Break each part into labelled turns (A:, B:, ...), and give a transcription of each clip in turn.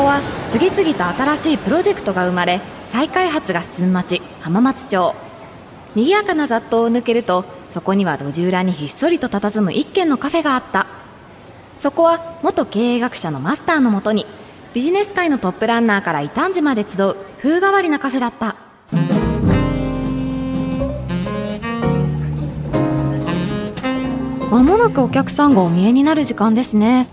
A: こは次々と新しいプロジェクトが生まれ再開発が進む町浜松町。賑やかな雑踏を抜けるとそこには路地裏にひっそりと佇む一軒のカフェがあった。そこは元経営学者のマスターのもとにビジネス界のトップランナーから異端児まで集う風変わりなカフェだった。まもなくお客さんがお見えになる時間ですね。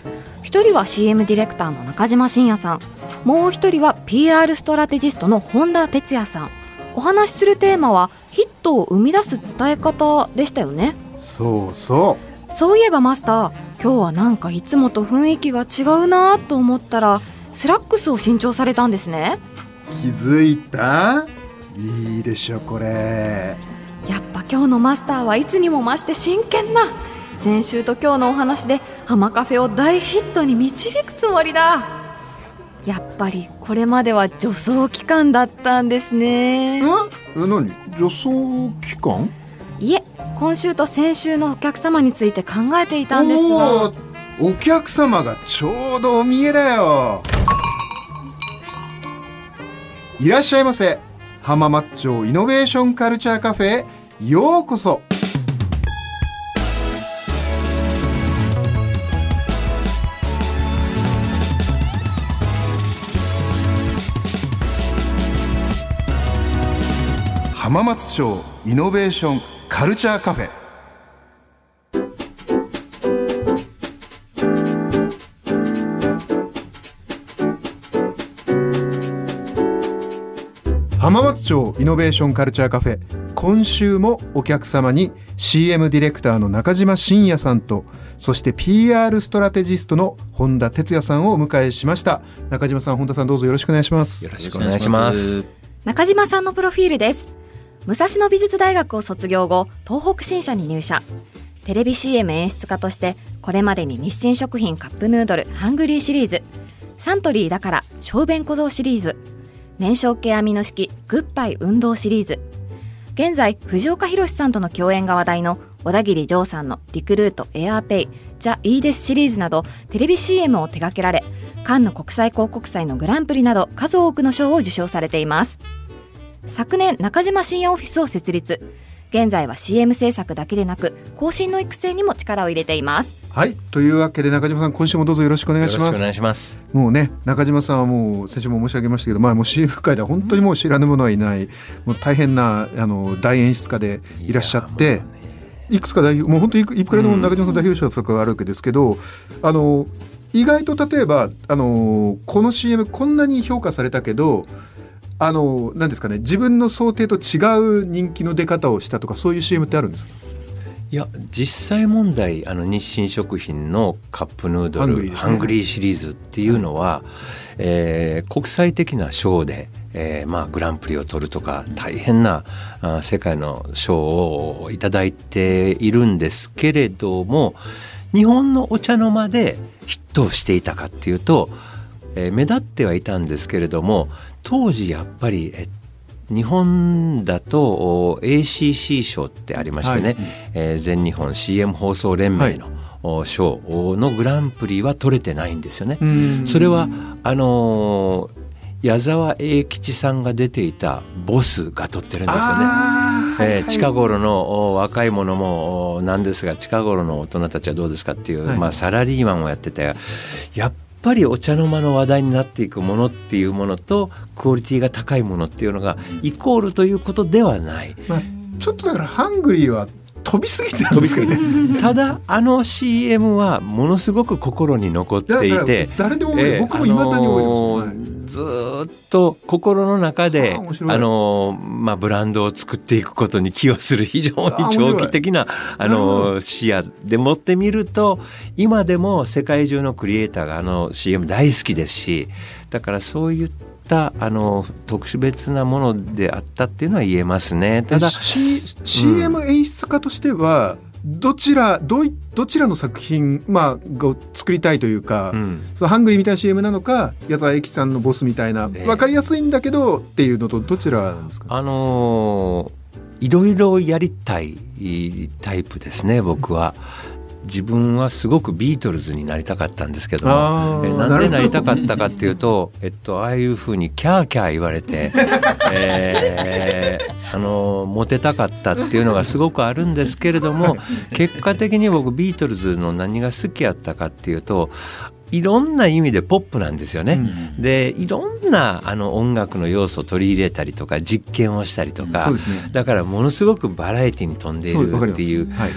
A: 一人は CM ディレクターの中島信也さん。もう一人は PR ストラテジストの本田哲也さん。お話しするテーマはヒットを生み出す伝え方でしたよね。
B: そうそう。
A: そういえばマスター今日はなんかいつもと雰囲気が違うなと思ったらスラックスを新調されたんですね。
B: 気づいた？いいでしょこれ。
A: やっぱ今日のマスターはいつにも増して真剣な先週と今日のお話で浜カフェを大ヒットに導くつもりだ。やっぱりこれまでは助走期間だったんですね。
B: え？何？助走期間？
A: いえ今週と先週のお客様について考えていたんですが。
B: お客様がちょうどお見えだよ。いらっしゃいませ。浜松町イノベーションカルチャーカフェへようこそ浜松町イノベーションカルチャーカフェ。浜松町イノベーションカルチャーカフェ。今週もお客様に CM ディレクターの中島信也さんとそして PR ストラテジストの本田哲也さんをお迎えしました。中島さん本田さんどうぞよろしくお願いします。
C: よろしくお願いします。
A: 中島さんのプロフィールです武蔵野美術大学を卒業後東北新社に入社。テレビ CM 演出家としてこれまでに日清食品カップヌードルハングリーシリーズサントリーだから小便小僧シリーズ燃焼系アミノ式グッバイ運動シリーズ。現在藤岡弘さんとの共演が話題の小田切丈さんのリクルートエアーペイザ・イーデスシリーズなどテレビ CM を手掛けられカンヌ国際広告祭のグランプリなど数多くの賞を受賞されています。昨年中島深夜オフィスを設立。現在は CM 制作だけでなく更新の育成にも力を入れています。
B: はい。というわけで中島さん今週もどうぞよろしくお願いします。
C: お願いします。
B: もうね中島さんはもう先週も申し上げましたけどまあもう CM 界では本当にもう知らぬ者はいない。もう大変なあの大演出家でいらっしゃっていくつか代表もう本当いくいくらでも中島さん代表者作があるわけですけど、あの意外と例えばあのこの CM こんなに評価されたけどあの何ですかね自分の想定と違う人気の出方をしたとかそういう CM ってあるんですか？
C: いや実際問題あの日清食品のカップヌードル
B: ハングリーね。
C: ハングリーシリーズっていうのは、えー国際的な賞で、えーまあ、グランプリを取るとか大変なあ世界の賞をいただいているんですけれども日本のお茶の間でヒットしていたかっていうと、えー目立ってはいたんですけれども当時やっぱりえ日本だとお ACC 賞ってありましてね、
B: はい。
C: えー全日本 CM 放送連盟の、お賞のグランプリは取れてないんですよね。それはあのー矢沢永吉さんが出ていた「ボス」が取ってるんですよね。えー近頃のお若い者もおなんですが近頃の大人たちはどうですかっていう、
B: はい。
C: まあ、サラリーマンをやっててやっっぱりお茶の間の話題になっていくものっていうものとクオリティが高いものっていうのがイコールということではない。
B: まあ、ちょっとだからハングリーは飛びすぎてるんですよね。
C: ただあの CM はものすごく心に残っていて
B: 誰でも覚えてる僕も未だに覚えてます
C: あのーずーっと心の中で
B: あ
C: のーまあ、ブランドを作っていくことに寄与する非常に長期的なあのー視野で持ってみると今でも世界中のクリエイターがあの CM 大好きですしだからそういったあの特別なものであったっていうのは言えますね。ただ
B: C、CM 演出家としてはどちらどどちらの作品、まあ、を作りたいというか、
C: うん
B: そのハングリーみたいな CM なのか矢沢永吉さんのボスみたいな、
C: ええ
B: 分かりやすいんだけどっていうのとどちらなんですか、
C: あのーいろいろやりたいタイプですね僕は。自分はすごくビートルズになりたかったんですけどえなんでなりたかったかっていうと、えっと、ああいうふうにキャーキャー言われて、えーあのモテたかったっていうのがすごくあるんですけれども 結果的に僕ビートルズの何が好きやったかっていうといろんな意味でポップなんですよね。でいろんなあの音楽の要素を取り入れたりとか実験をしたりとか、
B: そうですね。
C: だからものすごくバラエティに富んでいるっていう
B: はい、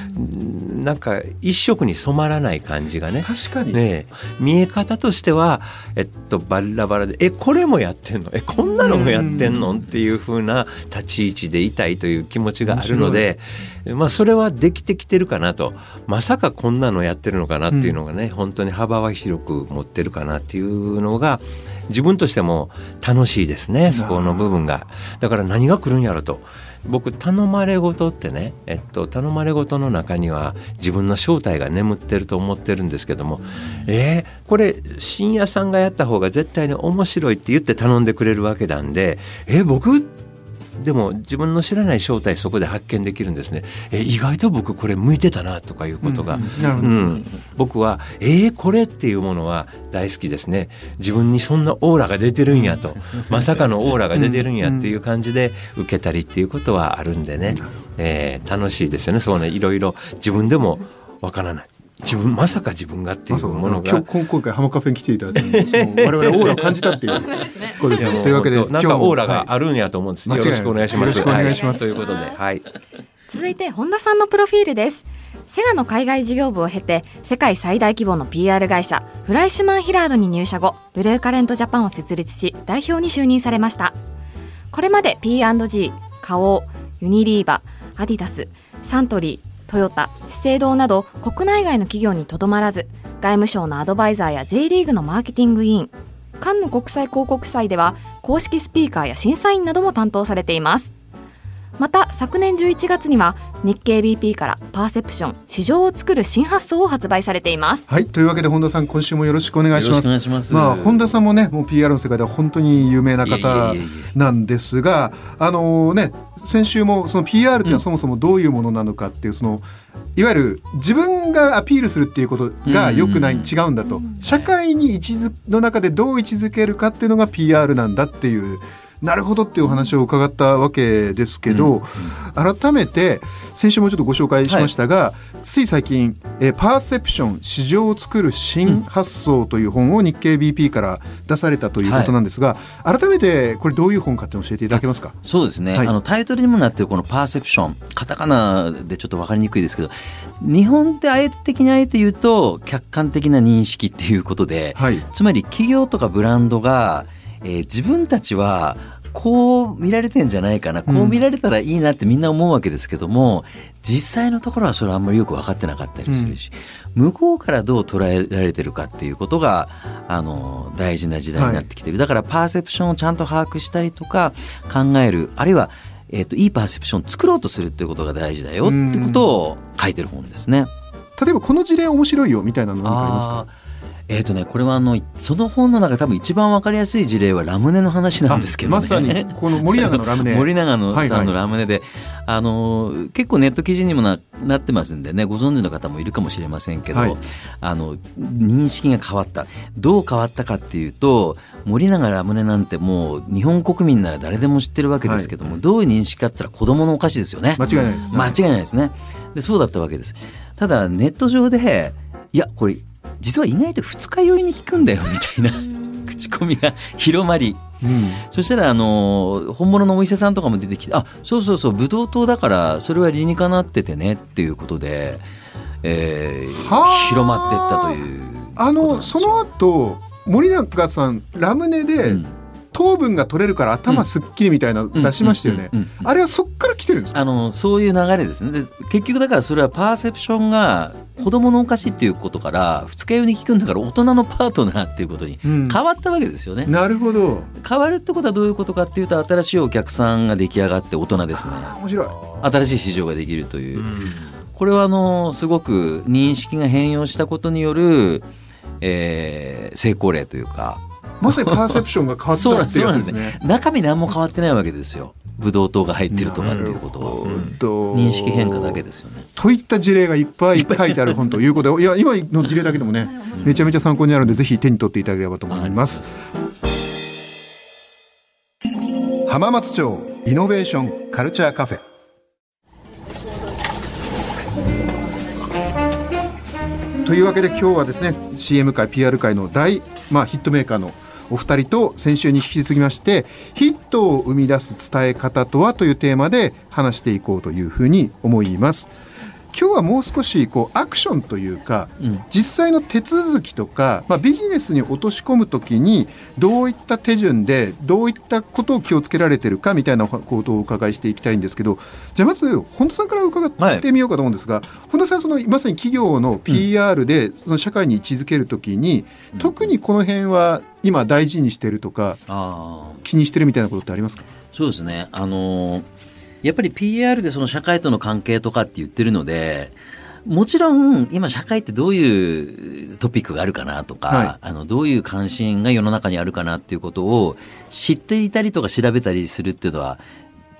C: なんか一色に染まらない感じがね。
B: 確かに、
C: ねえ。見え方としては、えっと、バラバラで「えこれもやってんの？えこんなのもやってんの?」っていう風な立ち位置でいたいという気持ちがあるので、まあ、それはできてきてるかなとまさかこんなのやってるのかなっていうのがね、本当に幅は広く持ってるかなっていうのが自分としても楽しいですねそこの部分が。だから何が来るんやろと。僕頼まれ事ってね、えっと、頼まれ事の中には自分の正体が眠ってると思ってるんですけども、えーこれ深夜さんがやった方が絶対に面白いって言って頼んでくれるわけなんでえ僕でも自分の知らない正体そこで発見できるんですね。え意外と僕これ向いてたなとかいうことが、
B: なるほど、
C: うん、僕は「えー、これ」っていうものは大好きですね。自分にそんなオーラが出てるんやと。まさかのオーラが出てるんやっていう感じで受けたりっていうことはあるんでね、えー楽しいですよね。そうねいろいろ自分でもわからない自分まさか自分がってい
B: うう
C: ものが。
B: 今日今今回ハモカフェに来ていただいて我々オーラを感じたっていう。ことです
C: いやもう
B: よというわけで
C: なん
B: 今日も
C: かオーラが
B: はい
C: あるんやと思うんです、
B: 間違い。ない
C: よろしくお願いします。
B: よろしくお願いします。
C: はということではい。
A: 続いて本田さんのプロフィールです。セガの海外事業部を経て世界最大規模の PR 会社フライシュマンヒラードに入社後ブルーカレントジャパンを設立し代表に就任されました。これまで P&G 花王ユニリーバアディダスサントリートヨタ資生堂など国内外の企業にとどまらず外務省のアドバイザーや J リーグのマーケティング委員。カンヌ国際広告祭では公式スピーカーや審査員なども担当されています。また昨年11月には日経 BP からパーセプション市場を作る新発想を発売されています。
B: はいというわけで本田さん今週もよろしくお願いし
D: よろしく
B: ます
D: お願いします。
B: まあ本田さんもねもう PR の世界では本当に有名な方
D: やいやいや
B: なんですがあのね先週もその PR っていうのはそもそもどういうものなのかっていうそのいわゆる自分がアピールするっていうことが良くない、
D: うん
B: 違うんだと、社会に位置づの中でどう位置づけるかっていうのが PR なんだっていうなるほどっていうお話を伺ったわけですけど、改めて先週もちょっとご紹介しましたが、つい最近、えーパーセプション市場を作る新発想という本を日経 BP から出されたということなんですが、改めてこれどういう本かって教えていただけますか？
D: そうですね、
B: はい。
D: あのタイトルにもなってるこのパーセプションカタカナでちょっと分かりにくいですけど日本であえて的にあえて言うと客観的な認識っていうことで、
B: はい。
D: つまり企業とかブランドが、えー自分たちはこう見られてんじゃないかなこう見られたらいいなってみんな思うわけですけども、実際のところはそれあんまりよく分かってなかったりするし、向こうからどう捉えられてるかっていうことがあの大事な時代になってきてる、だからパーセプションをちゃんと把握したりとか考えるあるいは、えー、といいパーセプションを作ろうとするっていうことが大事だよってことを書いてる本ですね。
B: 例えばこの事例面白いよみたいなの何かありますか？
D: えっ、とねこれはあのその本の中で多分一番わかりやすい事例はラムネの話なんですけどね。
B: まさにこの森永のラムネ
D: 森永の
B: はいはい
D: さんのラムネで、あの結構ネット記事にもななってますんでねご存知の方もいるかもしれませんけど、
B: はい
D: あの認識が変わったどう変わったかっていうと森永ラムネなんてもう日本国民なら誰でも知ってるわけですけども、どういう認識かって言ったら子供のお菓子ですよね。
B: 間違いないです、
D: 間違いないですね。でそうだったわけです。ただネット上でいやこれ実は意外と二日酔いに効くんだよみたいな口コミが広まり。
B: うん。
D: そしたらあの本物のお医者さんとかも出てきてあそうそうそうブドウ糖だからそれは理にかなっててねっていうことで、えー
B: はあ。
D: 広まっていったという
B: あのその後森永さんラムネで
D: うん。
B: 糖分が取れるから頭すっきりみたいなの出しましたよね。あれはそっから来てるんですか？
D: あのそういう流れですね。で結局だからそれはパーセプションが子供のお菓子っていうことから二日酔いに効くんだから大人のパートナーっていうことに
B: うん。
D: 変わったわけですよね、
B: なるほど。
D: 変わるってことはどういうことかっていうと新しいお客さんが出来上がって大人ですね。
B: 面白い。
D: 新しい市場ができるという、これはあのすごく認識が変容したことによる、えー成功例というか。
B: まさにパーセプションが変わったっていうやつ ですね。
D: 中身何も変わってないわけですよブドウ糖が入ってるとかっていうこと。を認識変化だけですよね。
B: といった事例がいっぱい書いてある本ということでいや今の事例だけでもねめちゃめちゃ参考になるのでぜひ手に取っていただければと思います。浜松町イノベーションカルチャーカフェ。というわけで今日はですね CM 界 PR 界の大、まあ、ヒットメーカーのお二人と先週に引き継ぎましてヒットを生み出す伝え方とはというテーマで話していこうというふうに思います。今日はもう少しこうアクションというか、
D: うん。
B: 実際の手続きとか、まあ、ビジネスに落とし込むときにどういった手順でどういったことを気をつけられてるかみたいなことをお伺いしていきたいんですけどじゃあまず本田さんから伺ってみようかと思うんですが、本田さんそのまさに企業の PR でその社会に位置づけるときに、特にこの辺は今大事にしてるとか気にしてるみたいなことってありますか？
D: そうですね。あのーやっぱり PR でその社会との関係とかって言ってるので、もちろん今社会ってどういうトピックがあるかなとか、
B: はい
D: あのどういう関心が世の中にあるかなっていうことを知っていたりとか調べたりするっていうのは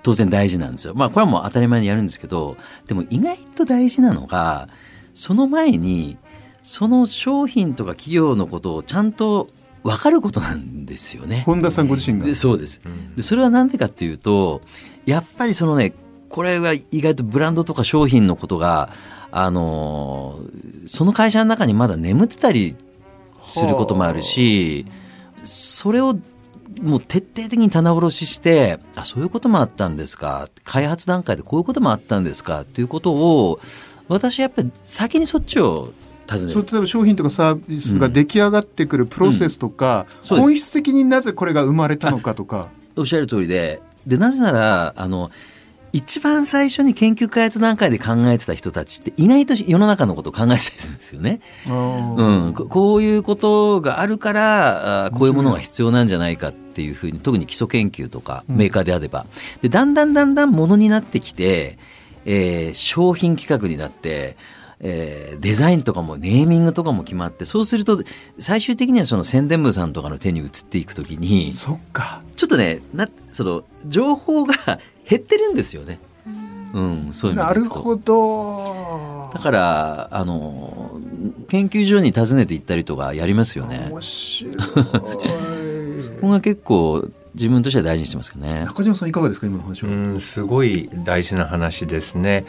D: 当然大事なんですよ。まあこれはもう当たり前にやるんですけど、でも意外と大事なのが、その前にその商品とか企業のことをちゃんと分かることなんですよね。
B: 本田さんご自身が？
D: でそうです、でそれは何でかっていうとやっぱりそのねこれは意外とブランドとか商品のことがあのーその会社の中にまだ眠ってたりすることもあるしそれをもう徹底的に棚卸ししてあそういうこともあったんですか？開発段階でこういうこともあったんですか？ということを私はやっぱり先にそっちを
B: そう例えば商品とかサービスが出来上がってくるプロセスとか、
D: そうです。
B: 本質的になぜこれが生まれたのかとか。
D: おっしゃる通りで、で、なぜなら、あの、一番最初に研究開発段階で考えてた人たちって意外と世の中のことを考えてたんですよね。うん、ここういうことがあるからあこういうものが必要なんじゃないかっていうふうに特に基礎研究とか
B: うん。
D: メーカーであれば、でだんだんだんだんものになってきて、えー商品企画になって、えーデザインとかもネーミングとかも決まってそうすると最終的にはその宣伝部さんとかの手に移っていくときに
B: そっか。
D: ちょっとねなその情報が 減ってるんですよね。うん、そういう意味
B: なるほど。
D: だからあの研究所に訪ねて行ったりとかやりますよね。
B: 面白い。
D: そこが結構自分としては大事にしてますかね。
B: 中島さんいかがですか今の話は、
C: うん、すごい大事な話ですね。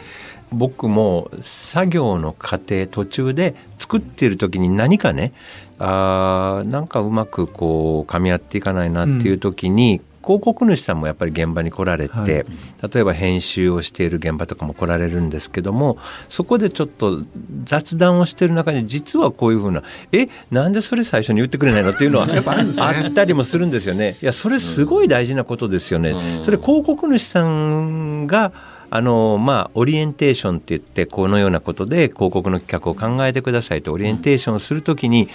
C: 僕も作業の過程途中で作っている時に何かねあーなんかうまくこう噛み合っていかないなっていう時に、広告主さんもやっぱり現場に来られて、
B: はい
C: 例えば編集をしている現場とかも来られるんですけどもそこでちょっと雑談をしてる中に実はこういうふうな「えなんでそれ最初に言ってくれないの?」っていうのは
B: やっぱ
C: あったりもするんですよね。いやそれすごい大事なことですよね。
D: うん
C: それ広告主さんがあのまあオリエンテーションって言ってこのようなことで広告の企画を考えてくださいとオリエンテーションをするときに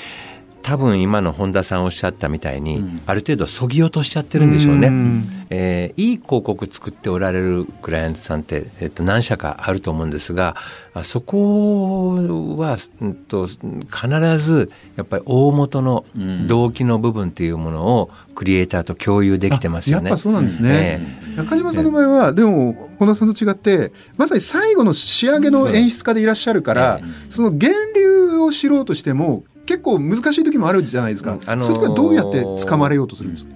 C: 多分今の本田さんおっしゃったみたいに、
D: うん。
C: ある程度そぎ落としちゃってるんでしょうね。
B: ん。
C: えーいい広告作っておられるクライアントさんって、えっと、何社かあると思うんですがあそこは、うんと、必ずやっぱり大元の
D: うん。
C: 動機の部分っていうものをクリエイターと共有できてますよね。
B: やっぱそうなんですね、
C: え
B: 中島さんの場合はでも本田さんと違ってまさに最後の仕上げの演出家でいらっしゃるから、その源流を知ろうとしても結構難しい時もあるじゃないですか、
C: うんあのー
B: そういう時はどうやって掴まれようとするんですか、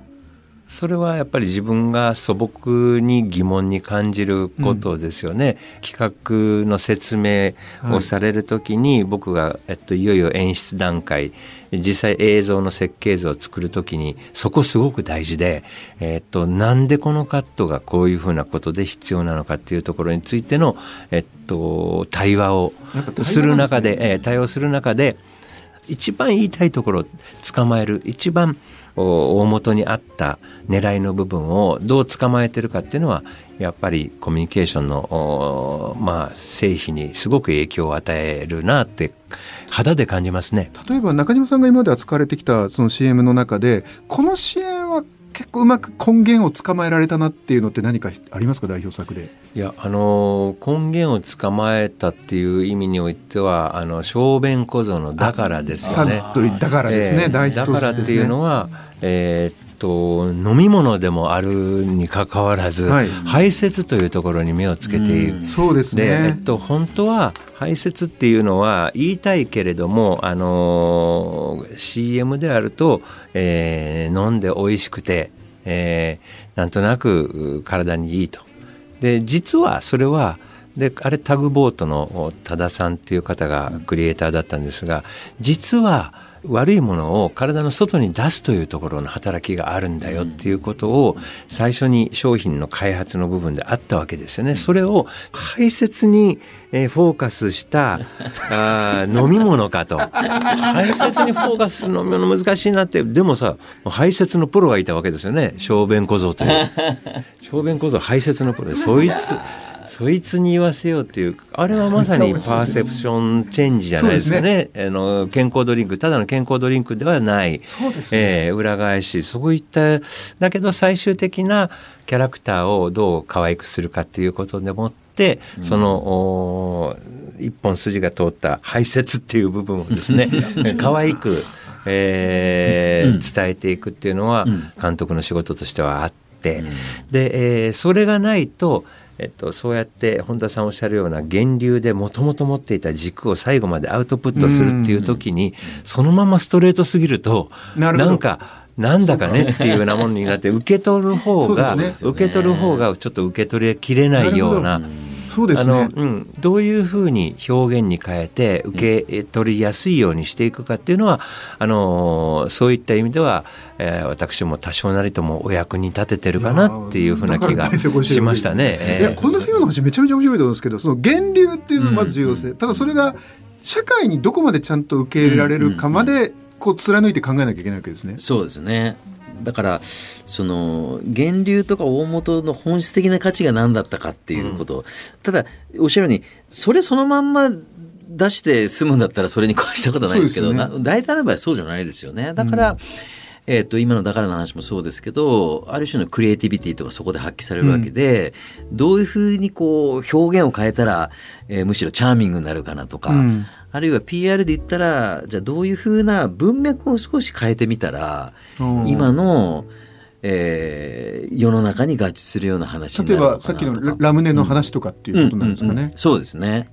C: それはやっぱり自分が素朴に疑問に感じることですよね。企画の説明をされるときに、僕が、えっと、いよいよ演出段階実際映像の設計図を作るときにそこすごく大事で、えっと、なんでこのカットがこういうふうなことで必要なのかっていうところについての、えっと、対話を
B: す
C: る中で、えー対応する中で一番言いたいところ捕まえる一番大元にあった狙いの部分をどう捕まえてるかっていうのはやっぱりコミュニケーションのまあ成否にすごく影響を与えるなって肌で感じますね。
B: 例えば中島さんが今まで扱われてきたその CM の中でこの CM は結構うまく根源を捕まえられたなっていうのって何かありますか？代表作で。
C: いやあの根源を捕まえたっていう意味においてはあの小便小僧のだからですよね。
B: サントリーだからですね、
C: えー
B: 大ヒット
C: だからっていうのは、えーっと飲み物でもあるにかかわらず、
B: はい
C: 排泄というところに目をつけている。
B: そうです
C: で、え
B: ね
C: っ。と、本当は排泄っていうのは言いたいけれども、あのー CM であると、えー飲んで美味しくて、えーなんとなくう体にいいと。で実はそれはであれタグボートの多田さんっていう方がクリエイターだったんですが実は悪いものを体の外に出すというところの働きがあるんだよっていうことを最初に商品の開発の部分であったわけですよね。それを排泄にえーフォーカスした あー飲み物かと。排泄にフォーカスする飲み物難しいなって。でもさ排泄のプロがいたわけですよね。小便小僧という。小便小僧排泄のプロでそいつそいつに言わせようっていうあれはまさにパーセプションチェンジじゃないですかね。あの健康ドリンクただの健康ドリンクではない。
B: そうですね。
C: えー裏返しそういっただけど最終的なキャラクターをどう可愛くするかっていうことでもってその、一本筋が通った排泄っていう部分をですね 可愛く、えー伝えていくっていうのは監督の仕事としてはあって、で、えーそれがないとえっと、そうやって本田さんおっしゃるような源流でもともと持っていた軸を最後までアウトプットするっていう時にそのままストレートすぎると
B: な
C: んかなんだかねっていうようなものになって受け取る方が、受け取る方がちょっと受け取りきれないような。
B: そうですね。
C: あのうん、どういうふうに表現に変えて受け取りやすいようにしていくかっていうのは、あのそういった意味では、えー私も多少なりともお役に立ててるかなっていうふうな気がしましたね。
B: いや、こんな今の話めちゃめちゃ面白いと思うんですけど、その源流っていうのがまず重要ですね。ただそれが社会にどこまでちゃんと受け入れられるかまで、こう貫いて考えなきゃいけないわけですね。
D: そうですねだからその源流とか大元の本質的な価値が何だったかっていうこと、ただおっしゃるようにそれそのまんま出して済むんだったらそれに越したことはないですけど
B: そうです
D: な大体の場合はそうじゃないですよね。だから、えー、と今の「だから」の話もそうですけどある種のクリエイティビティとかそこで発揮されるわけで、どういうふうにこう表現を変えたら、えーむしろチャーミングになるかなとか、
B: うん
D: あるいは PR で言ったらじゃあどういうふうな文脈を少し変えてみたら
B: うん。
D: 今の、えー世の中に合致するような話にな
B: 例え
D: るのかな
B: ばさっきのララムネの話とかっていうことになるんですかね。
D: うんうんうん。そうですね。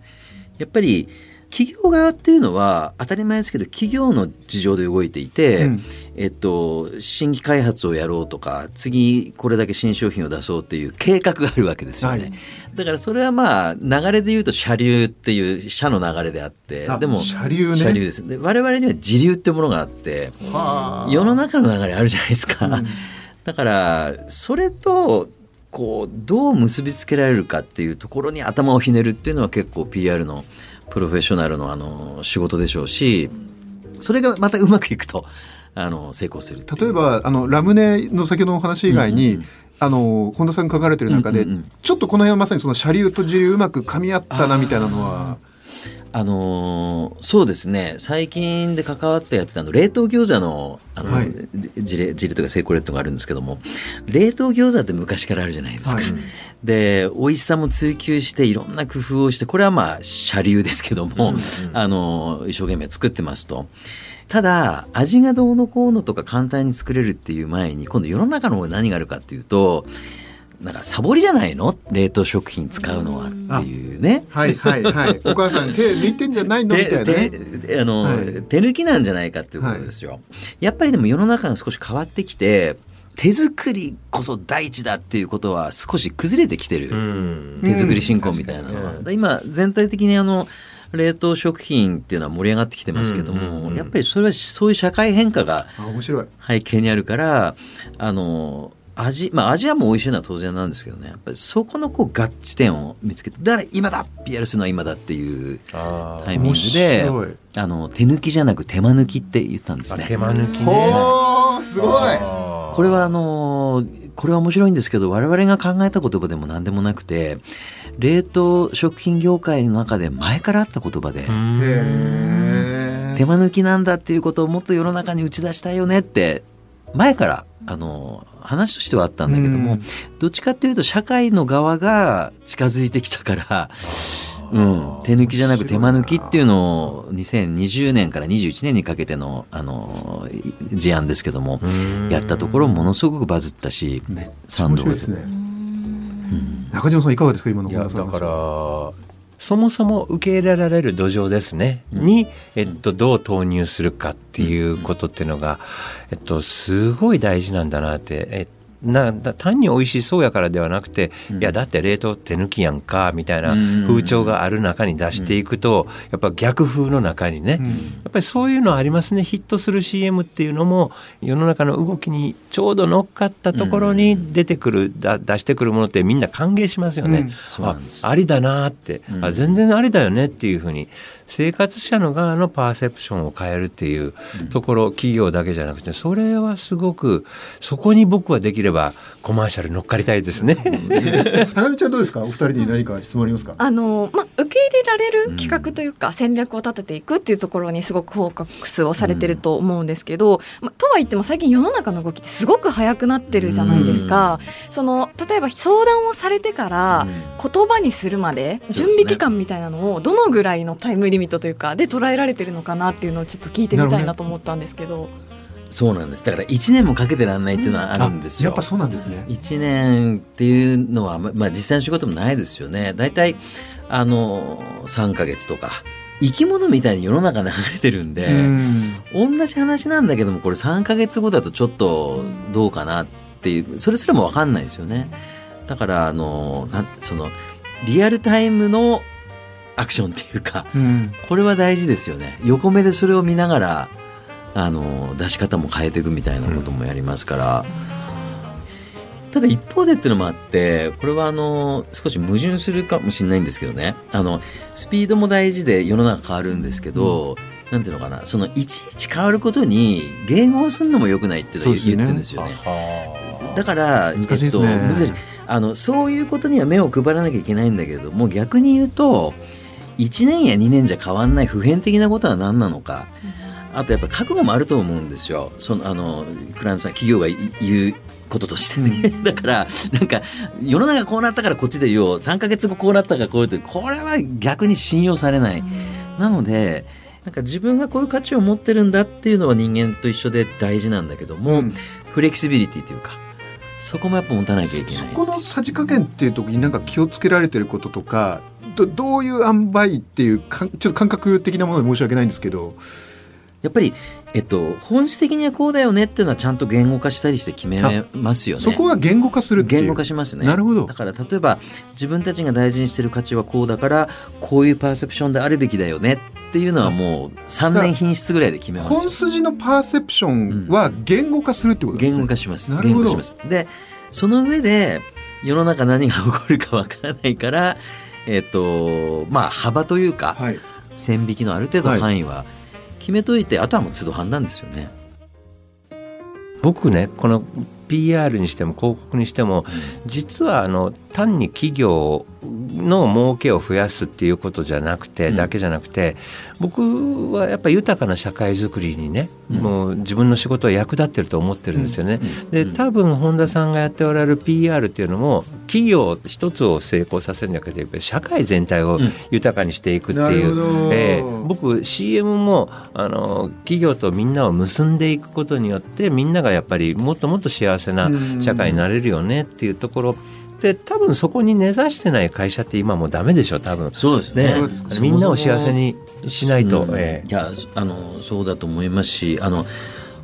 D: やっぱり企業側っていうのは当たり前ですけど企業の事情で動いていて、
B: うん。
D: えっと、新規開発をやろうとか次これだけ新商品を出そうっていう計画があるわけですよね、
B: はい。
D: だからそれはまあ流れで言うと車流っていう社の流れであって
B: あ
D: でも
B: 車流ね。
D: 車流です。で我々には時流ってものがあって
B: はあ。
D: 世の中の流れあるじゃないですか、
B: うん。
D: だからそれとこうどう結びつけられるかっていうところに頭をひねるっていうのは結構 PR のプロフェッショナルのあの仕事でしょうしそれがまたうまくいくとあの成功する
B: 例えばあのラムネの先ほどのお話以外に、
D: うんうんうん。
B: あの本田さんが書かれてる中で、
D: うんうんうん
B: ちょっとこの辺はまさにその車流と時流うまく噛み合ったなみたいなのは
D: あのーそうですね最近で関わったやつであの冷凍餃子のあの、
B: はい
D: 事例事例とか成功例とかがあるんですけども冷凍餃子って昔からあるじゃないですか。
B: はい
D: で美味しさも追求していろんな工夫をしてこれはまあ車流ですけども、あの一生懸命作ってますと。ただ味がどうのこうのとか簡単に作れるっていう前に今度世の中の方に何があるかっていうとなんかサボりじゃないの？冷凍食品使うのはっていうね。
B: はいはいはい。お母さん手抜いてんじゃないの？みたいなね。
D: であの、
B: はい。
D: 手抜きなんじゃないかっていうことですよ。やっぱりでも世の中が少し変わってきて手作りこそ第一だっていうことは少し崩れてきてる、
C: うん。
D: 手作り進行みたいなのは、
C: うん。
D: 今全体的にあの冷凍食品っていうのは盛り上がってきてますけども、
C: うんうん。うん。
D: やっぱりそれはそういう社会変化が
B: あ面白い。
D: 背景にあるからあの味まあ味はもう美味しいのは当然なんですけどね。やっぱりそこのこう合致点を見つけてだから今だ PR するのは今だっていうタイミングであの手抜きじゃなく手間抜きって言ったんです
C: あ
D: ね。
C: 手間抜きね。
B: ほーすごい。
D: これはあのこれは面白いんですけど我々が考えた言葉でも何でもなくて冷凍食品業界の中で前からあった言葉で手間抜きなんだっていうことをもっと世の中に打ち出したいよねって前からあの話としてはあったんだけども、うん、どっちかっていうと社会の側が近づいてきたからうん、手抜きじゃなく手間抜きっていうのを2020年から21年にかけてのあの事案ですけどもやったところものすごくバズったし
B: 賛同です。ね、中島さんいかがですか今の
C: だからそもそも受け入れられる土壌ですね、に、えっと、どう投入するかっていうことっていうのが、えっと、すごい大事なんだなって、えっな単に美味しそうやからではなくて、うん、いやだって冷凍手抜きやんかみたいな風潮がある中に出していくと、やっぱ逆風の中にね、うん、やっぱりそういうのありますね。ヒットする CM っていうのも世の中の動きにちょうど乗っかったところに出てくる、だ出してくるものってみんな歓迎しますよね。うん、あありだなって、あ全然ありだよねっていうふうに。生活者の側のパーセプションを変えるっていうところ、企業だけじゃなくてそれはすごくそこに僕はできればコマーシャル乗っかりたいですね。
B: 田ちゃんどうですか？お二人に何か質問ありますか？
A: あの、まあ、受け入れられる企画というか、戦略を立てていくっていうところにすごくフォーカスをされてると思うんですけど、まあ、とは言っても最近世の中の動きってすごく速くなってるじゃないですか。その例えば相談をされてから言葉にするまで準備期間みたいなのをどのぐらいのタイムリリミットというかで捉えられてるのかなっていうのをちょっと聞いてみたいなと思ったんですけど。
D: そうなんです。だから1年もかけてらんないっていうのはあるんですよ、
B: やっぱそうなんですね。
D: 1年っていうのは、まあ、実際の仕事もないですよね。大体あの3か月とか生き物みたいに世の中流れてるんで同じ話なんだけどもこれ3か月後だとちょっとどうかなっていうそれすらも分かんないですよね。だからあのなそのリアルタイムのアクションっていうか、うん、これは大事ですよね。横目でそれを見ながらあの出し方も変えていくみたいなこともやりますから、うん、ただ一方でっていうのもあってこれはあの少し矛盾するかもしれないんですけどね。あのスピードも大事で世の中変わるんですけど、うん、なんていうのかな。そのいちいち変わることに迎合するのもよくないっていうのを言ってるんですよね。だから、
B: 難しいね、えっと、難しい。
D: あのそういうことには目を配らなきゃいけないんだけれども逆に言うと1年や2年じゃ変わんない普遍的なことは何なのか、あとやっぱ覚悟もあると思うんですよ。そのあのクランさん企業が言うこととしてね。だからなんか世の中こうなったからこっちで言おう。3か月後こうなったからこういうとこれは逆に信用されない。なのでなんか自分がこういう価値を持ってるんだっていうのは人間と一緒で大事なんだけども、うん、フレキシビリティというかそこもやっぱ持たなきゃいけない。そ
B: このさじ加減っていう時になんか気をつけられてることとかどどういう塩梅っていうかちょっと感覚的なもので申し訳ないんですけど
D: やっぱり、えっと、本質的にはこうだよねっていうのはちゃんと言語化したりして決めますよね。
B: そこは言語化する
D: 言語化しますね。
B: なるほど。
D: だから例えば自分たちが大事にしてる価値はこうだからこういうパーセプションであるべきだよねっていうのはもう3年品質ぐらいで決めます
B: 本筋のパーセプションは言語化するってことです
D: ね。言語化します。なるほど。でその上で世の中何が起こるかわからないからえっ、ー、とまあ幅というか、はい、線引きのある程度範囲は決めといて、はい、あとはもう都度判断ですよね。
C: 僕ねこの PR にしても広告にしても、実はあの単に企業の儲けを増やすっていうことじゃなくて、だけじゃなくて僕はやっぱり豊かな社会づくりにね、もう自分の仕事は役立ってると思ってるんですよね。で多分本田さんがやっておられる PR っていうのも企業一つを成功させるんじゃなくて社会全体を豊かにしていくっていう、うん、えー、僕 CM もあの企業とみんなを結んでいくことによってみんながやっぱりもっともっと幸せな社会になれるよねっていうところ。で多分そこに根ざしてない会社って今もうダメでしょ多分。
D: そうですね、ね、
C: みんなを幸せにしないと、うん、
D: えー、いやあのそうだと思いますしあの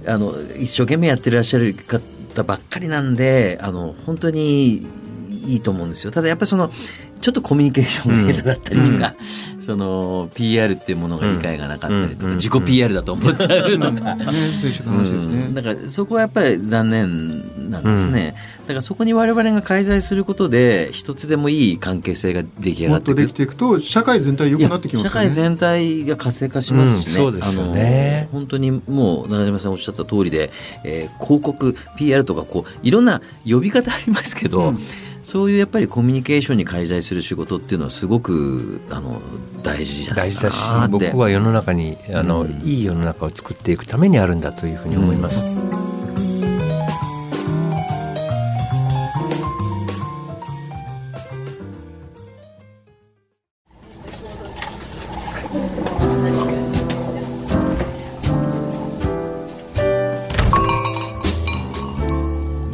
D: あの一生懸命やってらっしゃる方ばっかりなんであの本当にいいと思うんですよ。ただやっぱりそのちょっとコミュニケーションが下手だったりとか、うん、その PR っていうものが理解がなかったりとか、うん、自己 PR だと思っちゃうとか、だからそこはやっぱり残念なんですね、だからそこに我々が介在することで一つでもいい関係性が出来上がっていく。
B: できていくと社会全体良くなってきます、ね、
D: 社会全体が活性化しますしね、
C: そうですよね。
D: 本当にもう中島さんおっしゃった通りで、えー、広告 PR とかこういろんな呼び方ありますけど、そういうやっぱりコミュニケーションに介在する仕事っていうのはすごくあの大事じゃないかな大事だし
C: 僕は世の中にあの、うん、いい世の中を作っていくためにあるんだというふうに思います。うん。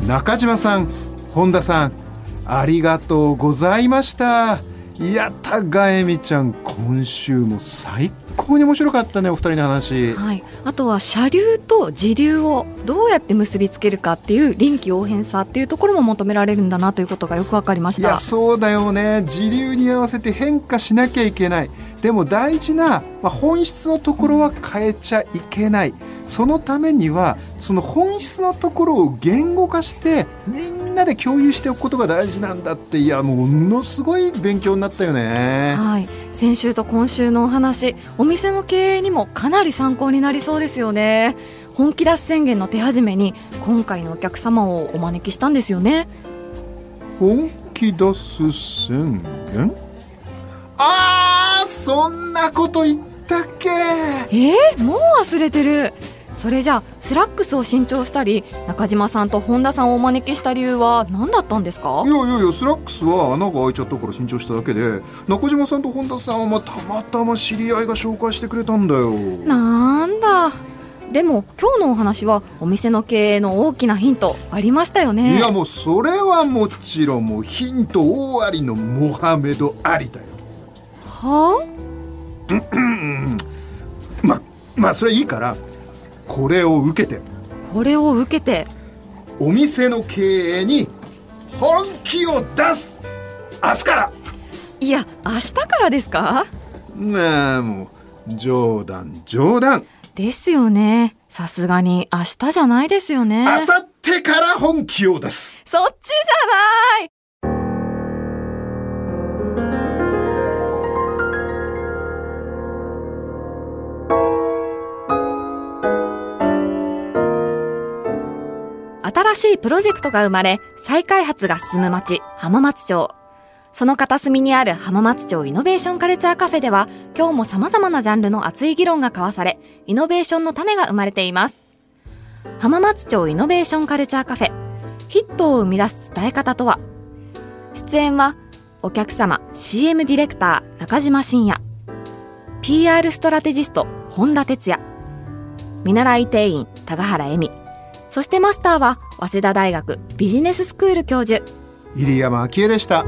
B: 中島さん本田さんありがとうございました。いやたがえみちゃん今週も最高に面白かったねお二人の話。
A: はい、あとは車流と時流をどうやって結びつけるかっていう臨機応変さっていうところも求められるんだなということがよくわかりました。
B: いやそうだよね。時流に合わせて変化しなきゃいけない。でも大事な、まあ、本質のところは変えちゃいけない。そのためにはその本質のところを言語化してみんなで共有しておくことが大事なんだって。いやものすごい勉強になったよね。
A: はい、先週と今週のお話お店の経営にもかなり参考になりそうですよね。本気出す宣言の手始めに今回のお客様をお招きしたんですよね。
B: 本気出す宣言？あーそんなこと言ったっけ？
A: えー、もう忘れてるそれじゃあスラックスを新調したり中島さんと本田さんをお招きした理由は何だったんですか？
B: いやいやいやスラックスは穴が開いちゃったから新調しただけで中島さんと本田さんはまあたまたま知り合いが紹介してくれたんだよ。
A: なんだ。でも今日のお話はお店の経営の大きなヒントありましたよね。
B: いやもうそれはもちろんもうヒント大ありのモハメド・アリだよ。
A: は
B: ままあそれいいからこれを受けて
A: あこれを受けて
B: お店の経営に本気を出す。明日から。
A: いや明日からですか？
B: ねえもう冗談冗談。
A: ですよね。さすがに明日じゃないですよね。
B: 明後日から本気を出す。
A: そっちじゃない新しいプロジェクトが生まれ、再開発が進む町、浜松町。その片隅にある浜松町イノベーションカルチャーカフェでは、今日も様々なジャンルの熱い議論が交わされ、イノベーションの種が生まれています。浜松町イノベーションカルチャーカフェ。ヒットを生み出す伝え方とは？出演は、お客様 CM ディレクター中島信也。PR ストラテジスト本田哲也。見習い店員高原恵美。そしてマスターは早稲田大学ビジネススクール教授。
B: 入山昭恵でした